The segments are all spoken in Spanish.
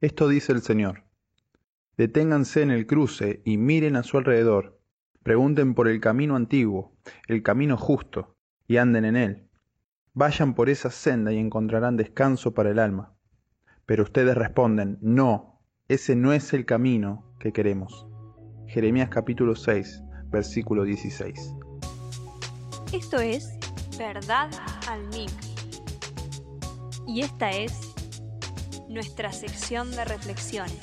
Esto dice el Señor. Deténganse en el cruce y miren a su alrededor. Pregunten por el camino antiguo, el camino justo, y anden en él. Vayan por esa senda y encontrarán descanso para el alma. Pero ustedes responden, no, ese no es el camino que queremos. Jeremías capítulo 6, versículo 16. Esto es Verdad al Mic. Y esta es nuestra sección de reflexiones.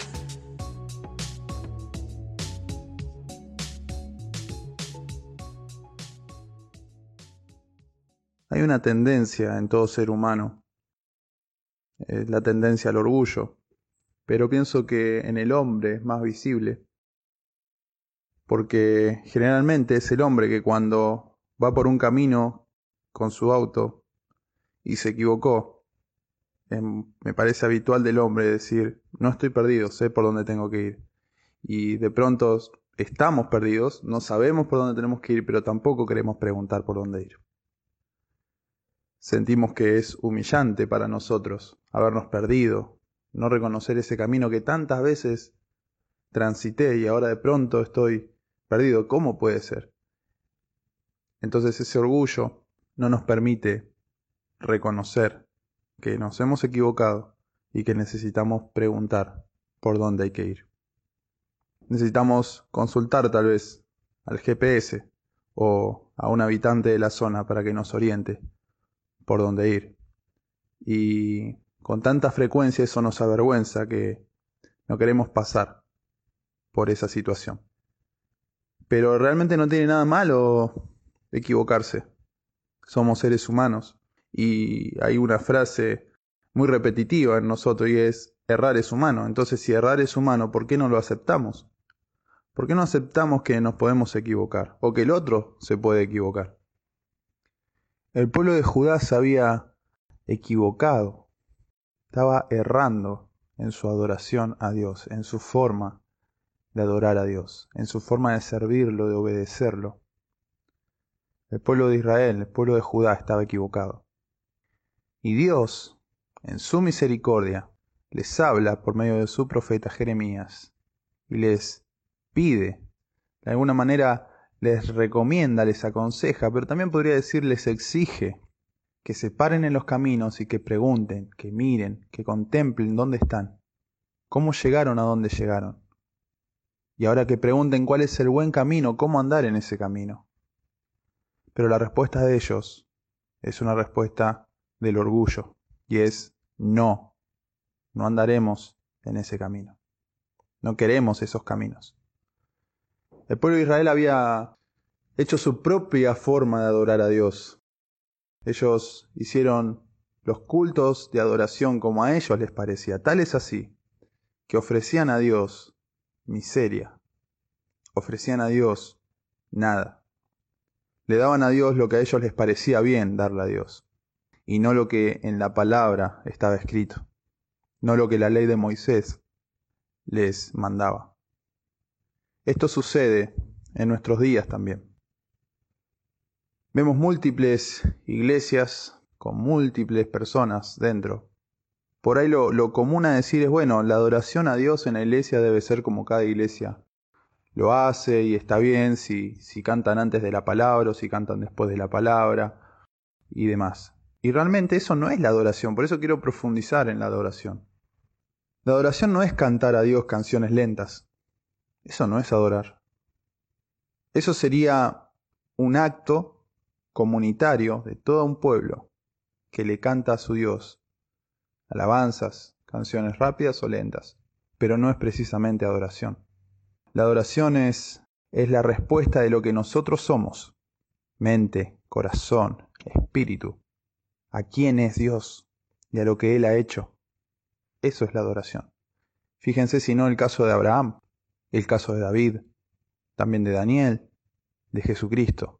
Hay una tendencia en todo ser humano, es la tendencia al orgullo, pero pienso que en el hombre es más visible, porque generalmente es el hombre que cuando va por un camino con su auto y se equivocó, me parece habitual del hombre decir, no estoy perdido, sé por dónde tengo que ir. Y de pronto estamos perdidos, no sabemos por dónde tenemos que ir, pero tampoco queremos preguntar por dónde ir. Sentimos que es humillante para nosotros habernos perdido, no reconocer ese camino que tantas veces transité y ahora de pronto estoy perdido. ¿Cómo puede ser? Entonces ese orgullo no nos permite reconocer que nos hemos equivocado y que necesitamos preguntar por dónde hay que ir. Necesitamos consultar tal vez al GPS o a un habitante de la zona para que nos oriente por dónde ir. Y con tanta frecuencia eso nos avergüenza que no queremos pasar por esa situación. Pero realmente no tiene nada malo equivocarse. Somos seres humanos y hay una frase muy repetitiva en nosotros y es errar es humano. Entonces si errar es humano, ¿por qué no lo aceptamos? ¿Por qué no aceptamos que nos podemos equivocar o que el otro se puede equivocar? El pueblo de Judá se había equivocado, estaba errando en su adoración a Dios, en su forma de adorar a Dios, en su forma de servirlo, de obedecerlo. El pueblo de Israel, el pueblo de Judá estaba equivocado. Y Dios, en su misericordia, les habla por medio de su profeta Jeremías y les pide, de alguna manera, les recomienda, les aconseja, pero también podría decir les exige que se paren en los caminos y que pregunten, que miren, que contemplen dónde están, cómo llegaron a dónde llegaron. Y ahora que pregunten cuál es el buen camino, cómo andar en ese camino. Pero la respuesta de ellos es una respuesta del orgullo, y es no, no andaremos en ese camino. No queremos esos caminos. El pueblo de Israel había hecho su propia forma de adorar a Dios. Ellos hicieron los cultos de adoración como a ellos les parecía. Tal es así que ofrecían a Dios miseria. Ofrecían a Dios nada. Le daban a Dios lo que a ellos les parecía bien darle a Dios, y no lo que en la palabra estaba escrito, no lo que la ley de Moisés les mandaba. Esto sucede en nuestros días también. Vemos múltiples iglesias con múltiples personas dentro. Por ahí lo, común a decir es, bueno, la adoración a Dios en la iglesia debe ser como cada iglesia lo hace y está bien si, si cantan antes de la palabra o si cantan después de la palabra y demás. Y realmente eso no es la adoración, por eso quiero profundizar en la adoración. La adoración no es cantar a Dios canciones lentas. Eso no es adorar. Eso sería un acto comunitario de todo un pueblo que le canta a su Dios alabanzas, canciones rápidas o lentas, pero no es precisamente adoración. La adoración es, es la respuesta de lo que nosotros somos, mente, corazón, espíritu, a quién es Dios y a lo que Él ha hecho. Eso es la adoración. Fíjense si no el caso de Abraham el caso de David, también de Daniel, de Jesucristo.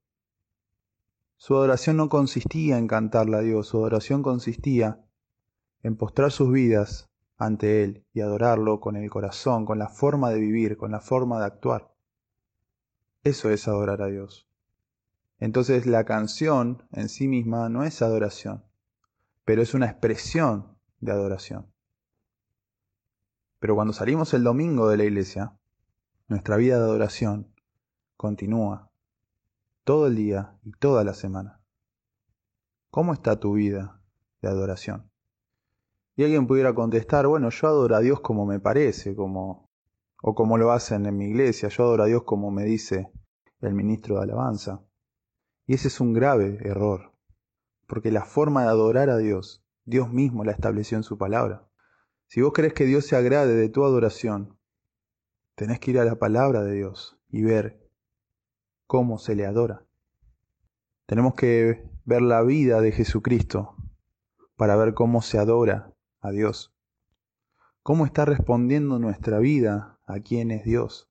Su adoración no consistía en cantarle a Dios, su adoración consistía en postrar sus vidas ante Él y adorarlo con el corazón, con la forma de vivir, con la forma de actuar. Eso es adorar a Dios. Entonces la canción en sí misma no es adoración, pero es una expresión de adoración. Pero cuando salimos el domingo de la iglesia, nuestra vida de adoración continúa todo el día y toda la semana. ¿Cómo está tu vida de adoración? Y alguien pudiera contestar, bueno, yo adoro a Dios como me parece, como o como lo hacen en mi iglesia, yo adoro a Dios como me dice el ministro de alabanza. Y ese es un grave error, porque la forma de adorar a Dios, Dios mismo la estableció en su palabra. Si vos crees que Dios se agrade de tu adoración, tenés que ir a la palabra de Dios y ver cómo se le adora. Tenemos que ver la vida de Jesucristo para ver cómo se adora a Dios. ¿Cómo está respondiendo nuestra vida a quién es Dios?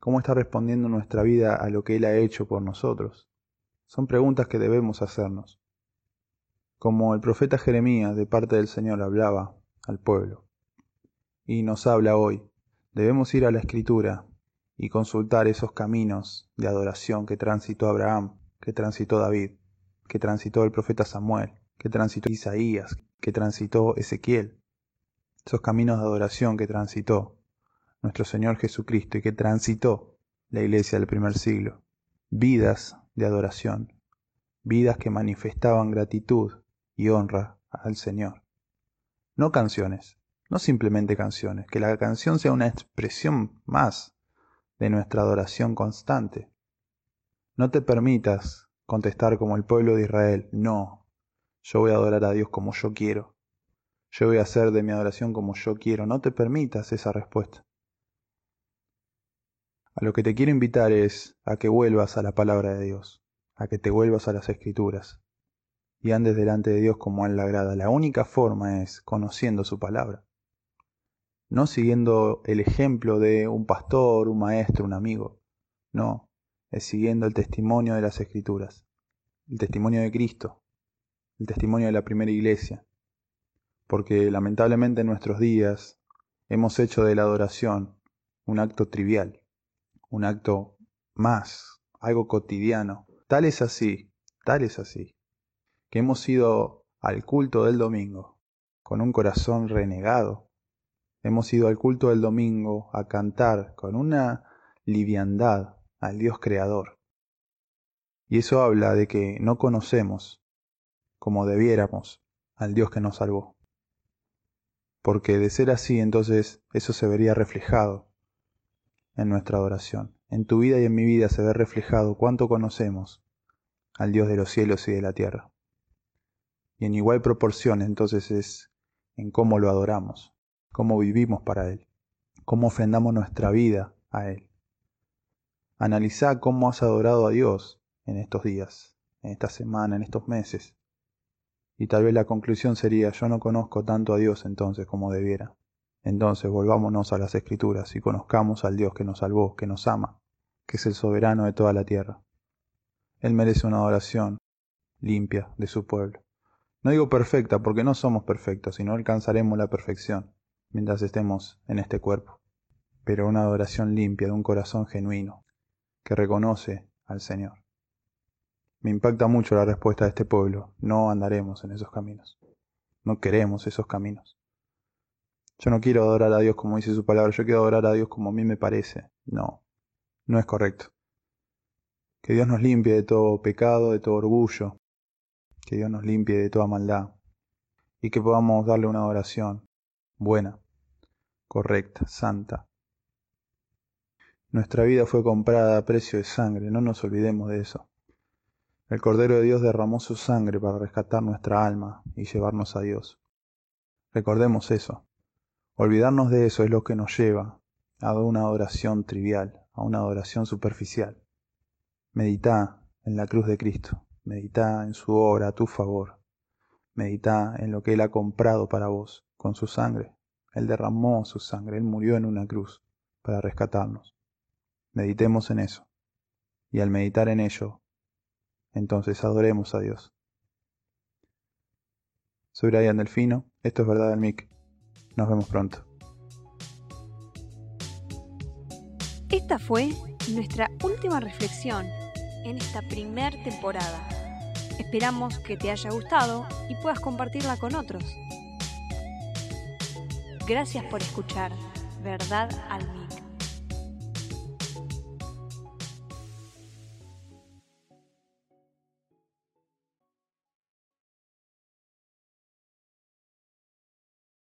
¿Cómo está respondiendo nuestra vida a lo que Él ha hecho por nosotros? Son preguntas que debemos hacernos. Como el profeta Jeremías de parte del Señor hablaba al pueblo. Y nos habla hoy. Debemos ir a la Escritura y consultar esos caminos de adoración que transitó Abraham, que transitó David, que transitó el profeta Samuel, que transitó Isaías, que transitó Ezequiel, esos caminos de adoración que transitó nuestro Señor Jesucristo y que transitó la iglesia del primer siglo. Vidas de adoración, vidas que manifestaban gratitud y honra al Señor. No canciones, no simplemente canciones, que la canción sea una expresión más de nuestra adoración constante. No te permitas contestar como el pueblo de Israel, no, yo voy a adorar a Dios como yo quiero. Yo voy a hacer de mi adoración como yo quiero. No te permitas esa respuesta. A lo que te quiero invitar es a que vuelvas a la palabra de Dios, a que te vuelvas a las escrituras y andes delante de Dios como a Él le agrada. La única forma es conociendo su palabra, no siguiendo el ejemplo de un pastor, un maestro, un amigo. No, es siguiendo el testimonio de las escrituras, el testimonio de Cristo, el testimonio de la primera iglesia, porque lamentablemente en nuestros días hemos hecho de la adoración un acto trivial, un acto más, algo cotidiano. Tal es así, tal es así, que hemos ido al culto del domingo con un corazón renegado. Hemos ido al culto del domingo a cantar con una liviandad al Dios Creador. Y eso habla de que no conocemos como debiéramos al Dios que nos salvó. Porque de ser así, entonces eso se vería reflejado en nuestra adoración. En tu vida y en mi vida se ve reflejado cuánto conocemos al Dios de los cielos y de la tierra. Y en igual proporción entonces es en cómo lo adoramos, cómo vivimos para Él, cómo ofrendamos nuestra vida a Él. Analiza cómo has adorado a Dios en estos días, en esta semana, en estos meses. Y tal vez la conclusión sería, yo no conozco tanto a Dios entonces como debiera. Entonces volvámonos a las escrituras y conozcamos al Dios que nos salvó, que nos ama, que es el soberano de toda la tierra. Él merece una adoración limpia de su pueblo. No digo perfecta porque no somos perfectos y no alcanzaremos la perfección mientras estemos en este cuerpo, pero una adoración limpia de un corazón genuino que reconoce al Señor. Me impacta mucho la respuesta de este pueblo. No andaremos en esos caminos. No queremos esos caminos. Yo no quiero adorar a Dios como dice su palabra, yo quiero adorar a Dios como a mí me parece. No, no es correcto. Que Dios nos limpie de todo pecado, de todo orgullo. Que Dios nos limpie de toda maldad. Y que podamos darle una adoración buena, correcta, santa. Nuestra vida fue comprada a precio de sangre, no nos olvidemos de eso. El Cordero de Dios derramó su sangre para rescatar nuestra alma y llevarnos a Dios. Recordemos eso. Olvidarnos de eso es lo que nos lleva a una adoración trivial, a una adoración superficial. Medita en la cruz de Cristo, medita en su obra a tu favor, medita en lo que Él ha comprado para vos con su sangre. Él derramó su sangre, Él murió en una cruz para rescatarnos. Meditemos en eso. Y al meditar en ello, entonces adoremos a Dios. Soy Brian Delfino, esto es Verdad del Mic. Nos vemos pronto. Esta fue nuestra última reflexión en esta primer temporada. Esperamos que te haya gustado y puedas compartirla con otros. Gracias por escuchar. verdad al mío.